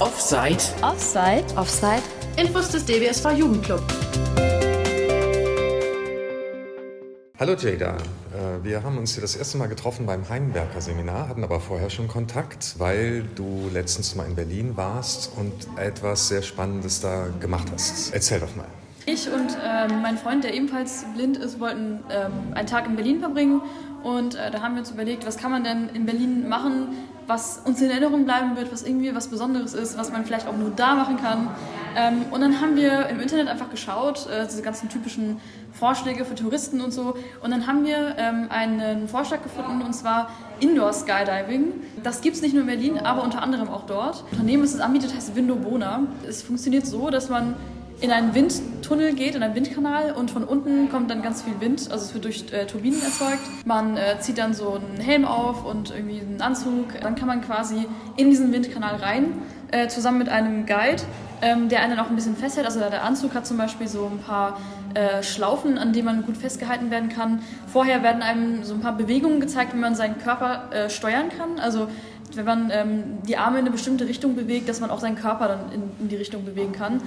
auf Offside. Offside. Offside. Infos des DBSV Jugendclub. Hallo Jada, Äh, wir haben uns hier das erste Mal getroffen beim Heimwerker Seminar, hatten aber vorher schon Kontakt, weil du letztens mal in Berlin warst und etwas sehr Spannendes da gemacht hast. Erzähl doch mal. Ich und ähm, mein Freund, der ebenfalls blind ist, wollten ähm, einen Tag in Berlin verbringen. Und äh, da haben wir uns überlegt, was kann man denn in Berlin machen, was uns in Erinnerung bleiben wird, was irgendwie was Besonderes ist, was man vielleicht auch nur da machen kann. Ähm, und dann haben wir im Internet einfach geschaut, äh, diese ganzen typischen Vorschläge für Touristen und so. Und dann haben wir ähm, einen Vorschlag gefunden, und zwar Indoor Skydiving. Das gibt es nicht nur in Berlin, aber unter anderem auch dort. Das Unternehmen, das es anbietet, heißt Window Bona. Es funktioniert so, dass man in einen Windtunnel geht, in einen Windkanal und von unten kommt dann ganz viel Wind, also es wird durch äh, Turbinen erzeugt. Man äh, zieht dann so einen Helm auf und irgendwie einen Anzug. Dann kann man quasi in diesen Windkanal rein, äh, zusammen mit einem Guide, ähm, der einen auch ein bisschen festhält. Also der Anzug hat zum Beispiel so ein paar äh, Schlaufen, an denen man gut festgehalten werden kann. Vorher werden einem so ein paar Bewegungen gezeigt, wie man seinen Körper äh, steuern kann. Also wenn man ähm, die Arme in eine bestimmte Richtung bewegt, dass man auch seinen Körper dann in, in die Richtung bewegen kann.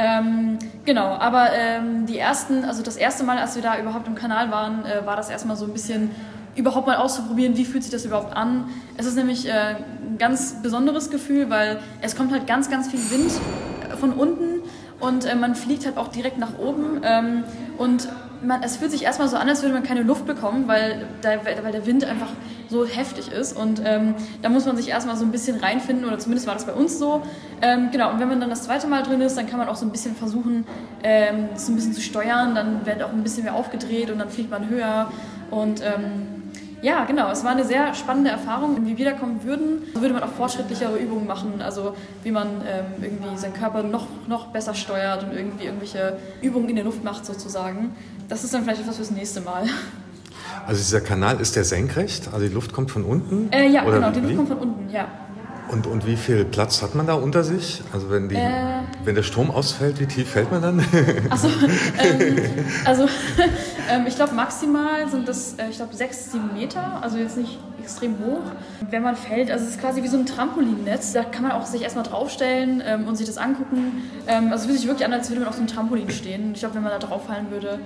Ähm, genau, aber ähm, die ersten, also das erste Mal, als wir da überhaupt im Kanal waren, äh, war das erstmal so ein bisschen überhaupt mal auszuprobieren, wie fühlt sich das überhaupt an. Es ist nämlich äh, ein ganz besonderes Gefühl, weil es kommt halt ganz, ganz viel Wind von unten und äh, man fliegt halt auch direkt nach oben ähm, und man, es fühlt sich erstmal so an, als würde man keine Luft bekommen, weil, da, weil der Wind einfach so heftig ist. Und ähm, da muss man sich erstmal so ein bisschen reinfinden, oder zumindest war das bei uns so. Ähm, genau, und wenn man dann das zweite Mal drin ist, dann kann man auch so ein bisschen versuchen, ähm, das ein bisschen zu steuern. Dann wird auch ein bisschen mehr aufgedreht und dann fliegt man höher. Und ähm, ja, genau. Es war eine sehr spannende Erfahrung. Wenn wir wiederkommen würden, würde man auch fortschrittlichere Übungen machen. Also wie man ähm, irgendwie seinen Körper noch, noch besser steuert und irgendwie irgendwelche Übungen in der Luft macht sozusagen. Das ist dann vielleicht etwas fürs nächste Mal. Also dieser Kanal ist der senkrecht? Also die Luft kommt von unten? Äh, ja, genau, die Luft kommt von unten, ja. Und, und wie viel Platz hat man da unter sich? Also wenn, die, äh, wenn der Strom ausfällt, wie tief fällt man dann? Achso, ähm, also ähm, ich glaube maximal sind das, äh, ich glaube, sechs, sieben Meter, also jetzt nicht extrem hoch. Wenn man fällt, also es ist quasi wie so ein Trampolinnetz, da kann man auch sich erstmal draufstellen ähm, und sich das angucken. Ähm, also es fühlt sich wirklich an, als würde man auf so einem Trampolin stehen. Ich glaube, wenn man da drauf fallen würde,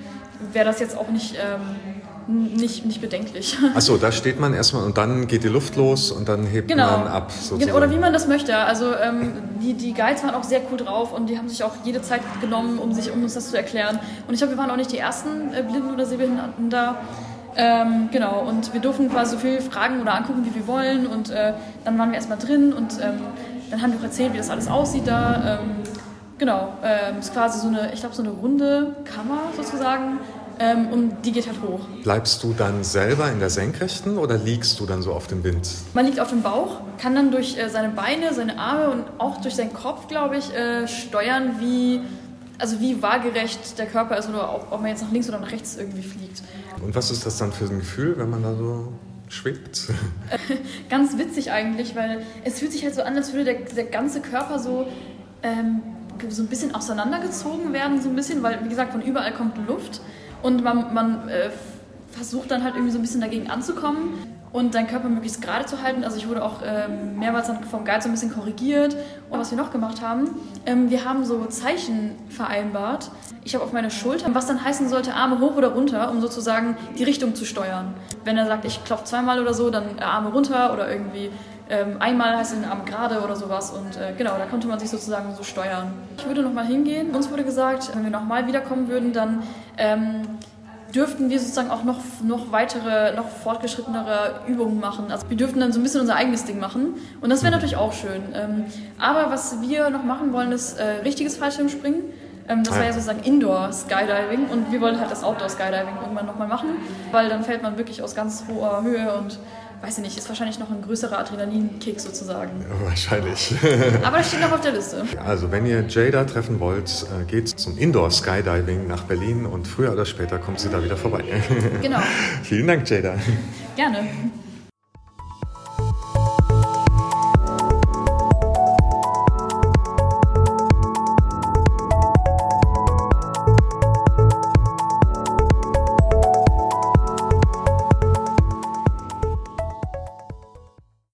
wäre das jetzt auch nicht ähm, nicht, nicht bedenklich. Achso, da steht man erstmal und dann geht die Luft los und dann hebt genau. man ab. Sozusagen. Oder wie man das möchte. Also ähm, die, die Guides waren auch sehr cool drauf und die haben sich auch jede Zeit genommen, um, sich, um uns das zu erklären. Und ich glaube, wir waren auch nicht die ersten äh, Blinden oder Sehbehinderten da. Ähm, genau, und wir durften quasi so viel fragen oder angucken, wie wir wollen. Und äh, dann waren wir erstmal drin und ähm, dann haben wir auch erzählt, wie das alles aussieht da. Ähm, genau, ähm, es ist quasi so eine, ich glaube, so eine runde Kammer sozusagen ähm, und die geht halt hoch. Bleibst du dann selber in der Senkrechten oder liegst du dann so auf dem Wind? Man liegt auf dem Bauch, kann dann durch äh, seine Beine, seine Arme und auch durch seinen Kopf, glaube ich, äh, steuern, wie, also wie waagerecht der Körper ist oder ob, ob man jetzt nach links oder nach rechts irgendwie fliegt. Und was ist das dann für ein Gefühl, wenn man da so schwebt? Ganz witzig eigentlich, weil es fühlt sich halt so an, als würde der, der ganze Körper so... Ähm, so ein bisschen auseinandergezogen werden, so ein bisschen, weil wie gesagt, von überall kommt Luft und man, man äh, versucht dann halt irgendwie so ein bisschen dagegen anzukommen und deinen Körper möglichst gerade zu halten. Also ich wurde auch ähm, mehrmals vom Guide so ein bisschen korrigiert. Und was wir noch gemacht haben, ähm, wir haben so Zeichen vereinbart. Ich habe auf meine Schulter, was dann heißen sollte, Arme hoch oder runter, um sozusagen die Richtung zu steuern. Wenn er sagt, ich klopfe zweimal oder so, dann Arme runter oder irgendwie ähm, einmal heißt den Arm gerade oder sowas. Und äh, genau, da konnte man sich sozusagen so steuern. Ich würde nochmal hingehen. Uns wurde gesagt, wenn wir nochmal wiederkommen würden, dann ähm, dürften wir sozusagen auch noch, noch weitere, noch fortgeschrittenere Übungen machen. Also wir dürften dann so ein bisschen unser eigenes Ding machen. Und das wäre natürlich auch schön. Ähm, aber was wir noch machen wollen, ist äh, richtiges Fallschirmspringen. Ähm, das war ja sozusagen Indoor Skydiving und wir wollen halt das Outdoor Skydiving irgendwann nochmal machen, weil dann fällt man wirklich aus ganz hoher Höhe und weiß ich nicht, ist wahrscheinlich noch ein größerer Adrenalinkick sozusagen. Wahrscheinlich. Aber das steht noch auf der Liste. Also wenn ihr Jada treffen wollt, äh, geht zum Indoor Skydiving nach Berlin und früher oder später kommt sie da wieder vorbei. Genau. Vielen Dank, Jada. Gerne.